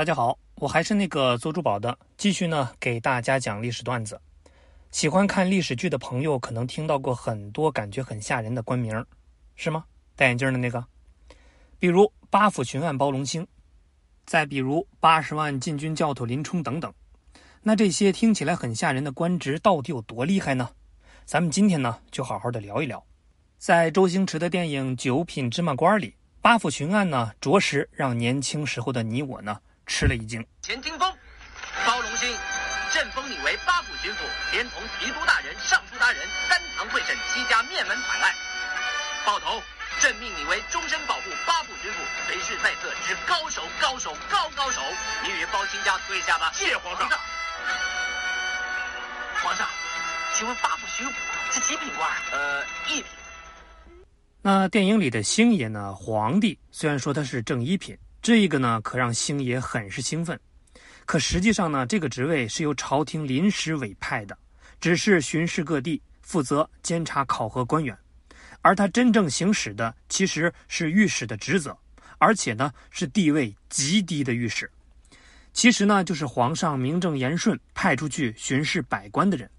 大家好，我还是那个做珠宝的，继续呢给大家讲历史段子。喜欢看历史剧的朋友可能听到过很多感觉很吓人的官名，是吗？戴眼镜的那个，比如八府巡按包龙星，再比如八十万禁军教头林冲等等。那这些听起来很吓人的官职到底有多厉害呢？咱们今天呢就好好的聊一聊。在周星驰的电影《九品芝麻官》里，八府巡按呢，着实让年轻时候的你我呢吃了一惊。钱听风，包龙星。朕封你为八府巡抚，连同提督大人、尚书大人三堂会审七家面门惨案。报头，朕命你为终身保护八府巡抚，随侍在侧之高手，高手，高高手。你与包青家退下吧。谢皇上。皇上，请问八府巡抚是几品官？呃，一品。那电影里的星爷呢？皇帝虽然说他是正一品，这个呢可让星爷很是兴奋。可实际上呢，这个职位是由朝廷临时委派的，只是巡视各地，负责监察考核官员。而他真正行使的其实是御史的职责，而且呢是地位极低的御史。其实呢就是皇上名正言顺派出去巡视百官的人。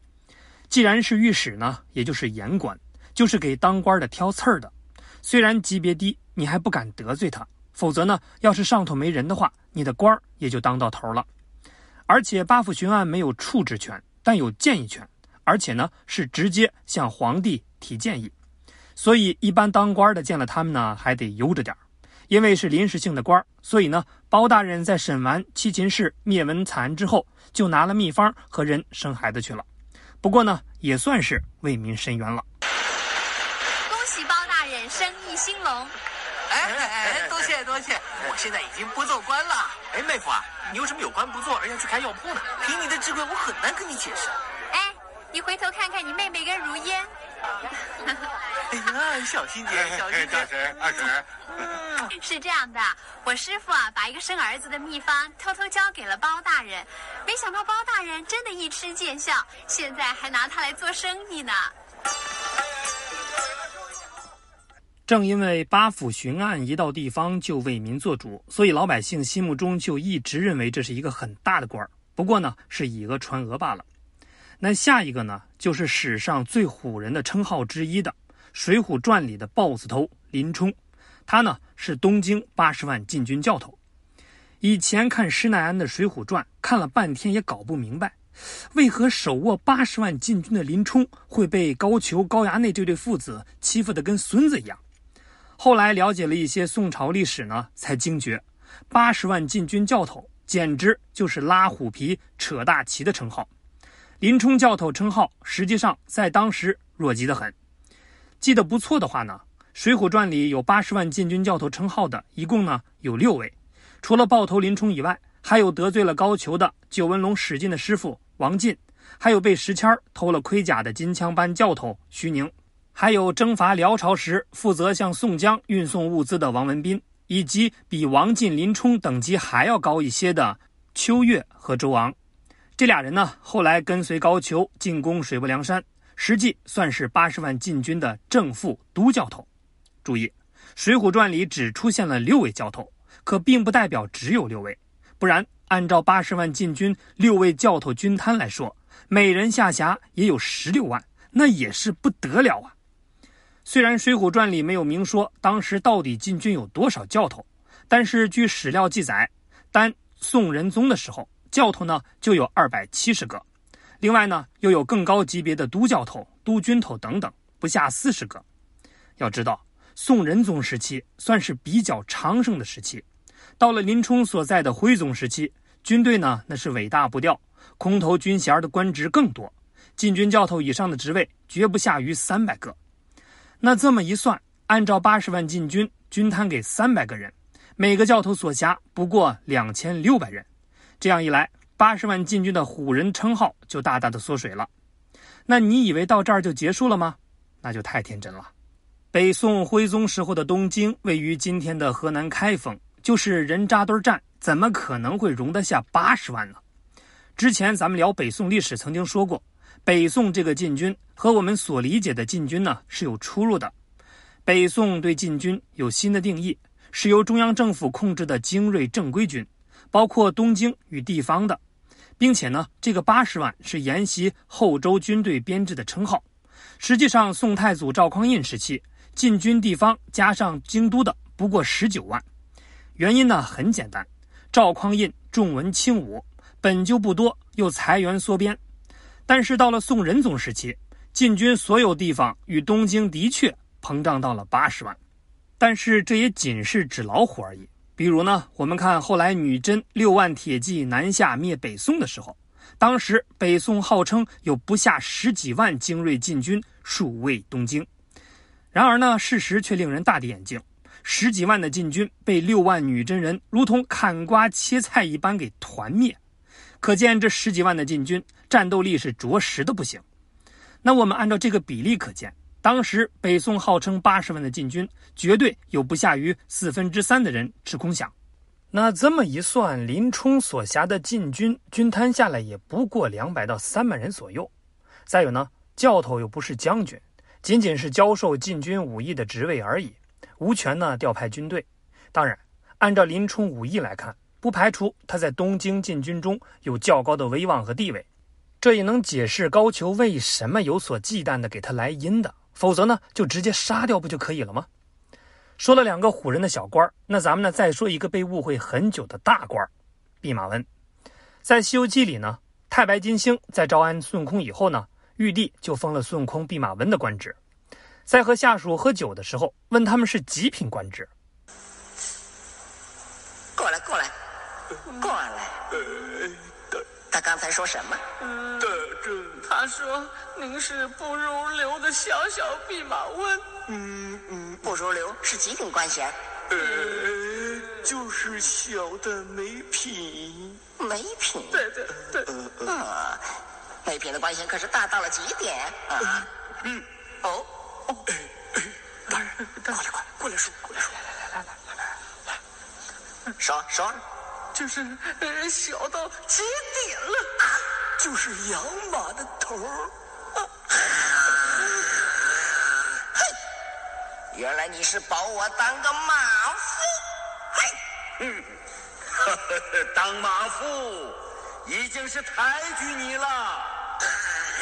既然是御史呢，也就是言官，就是给当官的挑刺儿的。虽然级别低，你还不敢得罪他，否则呢，要是上头没人的话，你的官儿也就当到头了。而且八府巡按没有处置权，但有建议权，而且呢是直接向皇帝提建议，所以一般当官的见了他们呢还得悠着点儿因为是临时性的官儿所以呢包大人在审完七秦氏灭门惨案之后，就拿了秘方和人生孩子去了，不过呢也算是为民伸冤了。恭喜包大人生意兴隆。哎哎，多谢多谢，我现在已经不做官了。哎，妹夫啊，你为什么有官不做而要去开药铺呢？凭你的智慧，我很难跟你解释。哎，你回头看看你妹妹跟如烟。哎呀，小心点，小心点。大婶，二婶。是这样的，我师傅啊，把一个生儿子的秘方偷偷交给了包大人，没想到包大人真的一吃见效，现在还拿它来做生意呢。正因为八府巡按一到地方就为民做主，所以老百姓心目中就一直认为这是一个很大的官儿。不过呢，是以讹传讹罢了。那下一个呢，就是史上最唬人的称号之一的《水浒传》里的豹子头林冲。他呢是东京八十万禁军教头。以前看施耐庵的《水浒传》，看了半天也搞不明白，为何手握八十万禁军的林冲会被高俅、高衙内这对父子欺负得跟孙子一样。后来了解了一些宋朝历史呢，才惊觉，八十万禁军教头简直就是拉虎皮、扯大旗的称号。林冲教头称号实际上在当时弱极的很。记得不错的话呢，《水浒传》里有八十万禁军教头称号的，一共呢有六位，除了豹头林冲以外，还有得罪了高俅的九纹龙史进的师傅王进，还有被石谦偷了盔甲的金枪班教头徐宁。还有征伐辽朝时负责向宋江运送物资的王文斌，以及比王进、林冲等级还要高一些的秋月和周昂，这俩人呢，后来跟随高俅进攻水泊梁山，实际算是八十万禁军的正副都教头。注意，《水浒传》里只出现了六位教头，可并不代表只有六位，不然按照八十万禁军六位教头军摊来说，每人下辖也有十六万，那也是不得了啊！虽然《水浒传》里没有明说当时到底禁军有多少教头，但是据史料记载，单宋仁宗的时候，教头呢就有二百七十个，另外呢又有更高级别的都教头、都军头等等，不下四十个。要知道，宋仁宗时期算是比较昌盛的时期，到了林冲所在的徽宗时期，军队呢那是尾大不掉，空头军衔的官职更多，禁军教头以上的职位绝不下于三百个。那这么一算，按照八十万禁军均摊给三百个人，每个教头所辖不过两千六百人，这样一来，八十万禁军的虎人称号就大大的缩水了。那你以为到这儿就结束了吗？那就太天真了。北宋徽宗时候的东京位于今天的河南开封，就是人扎堆站，怎么可能会容得下八十万呢？之前咱们聊北宋历史曾经说过。北宋这个禁军和我们所理解的禁军呢是有出入的。北宋对禁军有新的定义，是由中央政府控制的精锐正规军，包括东京与地方的，并且呢，这个八十万是沿袭后周军队编制的称号。实际上，宋太祖赵匡胤时期禁军地方加上京都的不过十九万。原因呢很简单，赵匡胤重文轻武，本就不多，又裁员缩编。但是到了宋仁宗时期，禁军所有地方与东京的确膨胀到了八十万。但是这也仅是纸老虎而已。比如呢，我们看后来女真六万铁骑南下灭北宋的时候，当时北宋号称有不下十几万精锐禁军戍卫东京。然而呢，事实却令人大跌眼镜。十几万的禁军被六万女真人如同砍瓜切菜一般给团灭，可见这十几万的禁军战斗力是着实的不行。那我们按照这个比例可见，当时北宋号称八十万的禁军，绝对有不下于四分之三的人吃空饷。那这么一算，林冲所辖的禁军均摊下来也不过两百到三万人左右。再有呢，教头又不是将军，仅仅是教授禁军武艺的职位而已。无权呢调派军队，当然，按照林冲武艺来看，不排除他在东京禁军中有较高的威望和地位，这也能解释高俅为什么有所忌惮的给他来阴的，否则呢就直接杀掉不就可以了吗？说了两个唬人的小官儿那咱们呢再说一个被误会很久的大官儿弼马温。在《西游记》里呢，太白金星在招安孙悟空以后呢，玉帝就封了孙悟空弼马温的官职。在和下属喝酒的时候，问他们是几品官职。过来，过来，过来。他刚才说什么？他说您是不入流的小小弼马温。嗯嗯，不入流是几品官衔。呃，就是小的没品。没品？对对对。啊，没品的官衔可是大到了极点啊。嗯，哦。哎哎，大人，过来快，过来说，过来说，来来来来来来来，说说，就是呃小到极点了，就是养马的头儿。嘿，原来你是保我当个马夫？嘿，嗯，当马夫已经是抬举你了。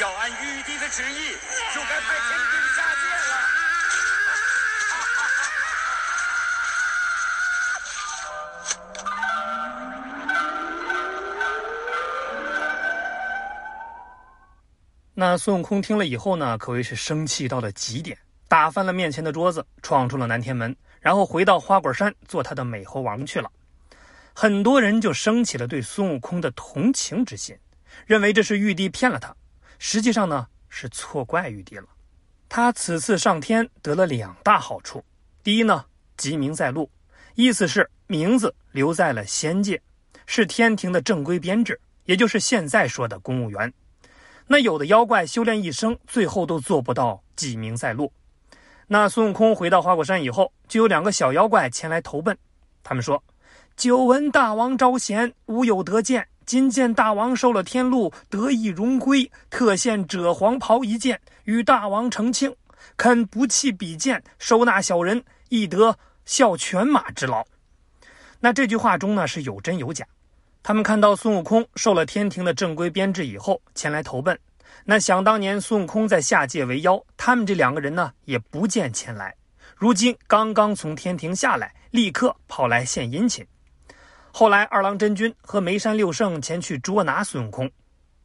要按玉帝的旨意，就该派天兵那孙悟空听了以后呢，可谓是生气到了极点，打翻了面前的桌子，闯出了南天门，然后回到花果山做他的美猴王去了。很多人就升起了对孙悟空的同情之心，认为这是玉帝骗了他。实际上呢，是错怪玉帝了。他此次上天得了两大好处：第一呢，吉名在禄，意思是名字留在了仙界，是天庭的正规编制，也就是现在说的公务员。那有的妖怪修炼一生，最后都做不到吉名在禄。那孙悟空回到花果山以后，就有两个小妖怪前来投奔。他们说：“久闻大王招贤，无有得见。”今见大王受了天禄，得以荣归，特献赭黄袍一件，与大王成庆。肯不弃比剑，收纳小人，亦得效犬马之劳。那这句话中呢是有真有假。他们看到孙悟空受了天庭的正规编制以后，前来投奔。那想当年孙悟空在下界为妖，他们这两个人呢也不见前来。如今刚刚从天庭下来，立刻跑来献殷勤。后来，二郎真君和梅山六圣前去捉拿孙悟空，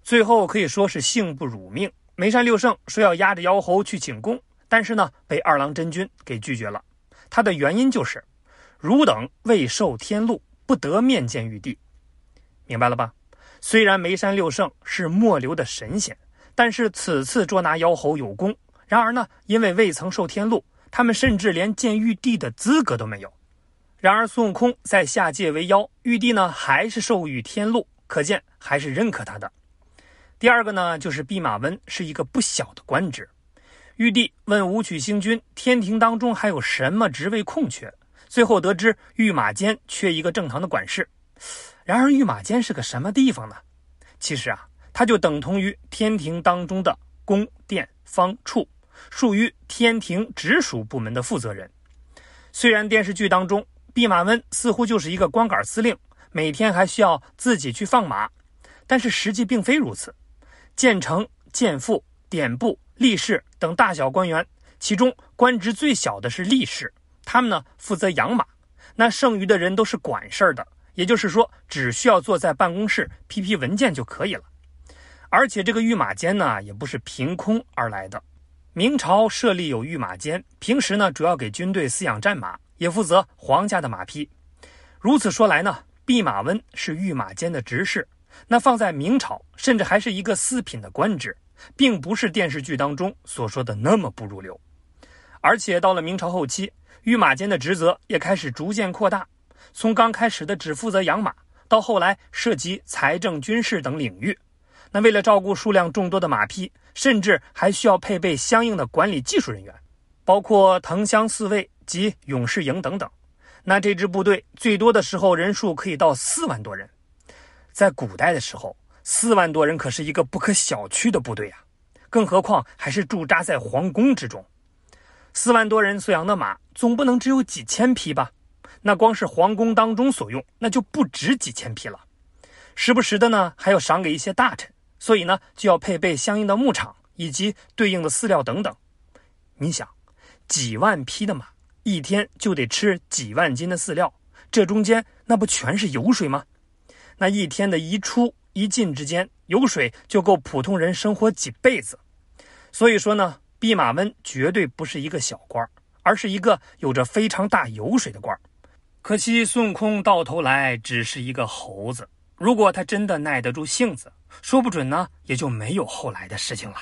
最后可以说是幸不辱命。梅山六圣说要押着妖猴去请功，但是呢，被二郎真君给拒绝了。他的原因就是，汝等未受天禄，不得面见玉帝。明白了吧？虽然梅山六圣是末流的神仙，但是此次捉拿妖猴有功。然而呢，因为未曾受天禄，他们甚至连见玉帝的资格都没有。然而，孙悟空在下界为妖，玉帝呢还是授予天禄，可见还是认可他的。第二个呢，就是弼马温是一个不小的官职。玉帝问武曲星君，天庭当中还有什么职位空缺？最后得知御马监缺一个正堂的管事。然而，御马监是个什么地方呢？其实啊，它就等同于天庭当中的宫殿方处，属于天庭直属部门的负责人。虽然电视剧当中，弼马温似乎就是一个光杆司令，每天还需要自己去放马，但是实际并非如此。建成、建副、典部、吏士等大小官员，其中官职最小的是吏士，他们呢负责养马，那剩余的人都是管事儿的，也就是说，只需要坐在办公室批批文件就可以了。而且这个御马监呢，也不是凭空而来的。明朝设立有御马监，平时呢主要给军队饲养战马，也负责皇家的马匹。如此说来呢，弼马温是御马监的执事，那放在明朝，甚至还是一个四品的官职，并不是电视剧当中所说的那么不入流。而且到了明朝后期，御马监的职责也开始逐渐扩大，从刚开始的只负责养马，到后来涉及财政、军事等领域。那为了照顾数量众多的马匹，甚至还需要配备相应的管理技术人员，包括藤乡四卫及勇士营等等。那这支部队最多的时候人数可以到四万多人，在古代的时候，四万多人可是一个不可小觑的部队啊！更何况还是驻扎在皇宫之中，四万多人所养的马总不能只有几千匹吧？那光是皇宫当中所用，那就不止几千匹了。时不时的呢，还要赏给一些大臣。所以呢，就要配备相应的牧场以及对应的饲料等等。你想，几万匹的马一天就得吃几万斤的饲料，这中间那不全是油水吗？那一天的一出一进之间，油水就够普通人生活几辈子。所以说呢，弼马温绝对不是一个小官儿而是一个有着非常大油水的官儿可惜孙悟空到头来只是一个猴子。如果他真的耐得住性子，说不准呢，也就没有后来的事情了。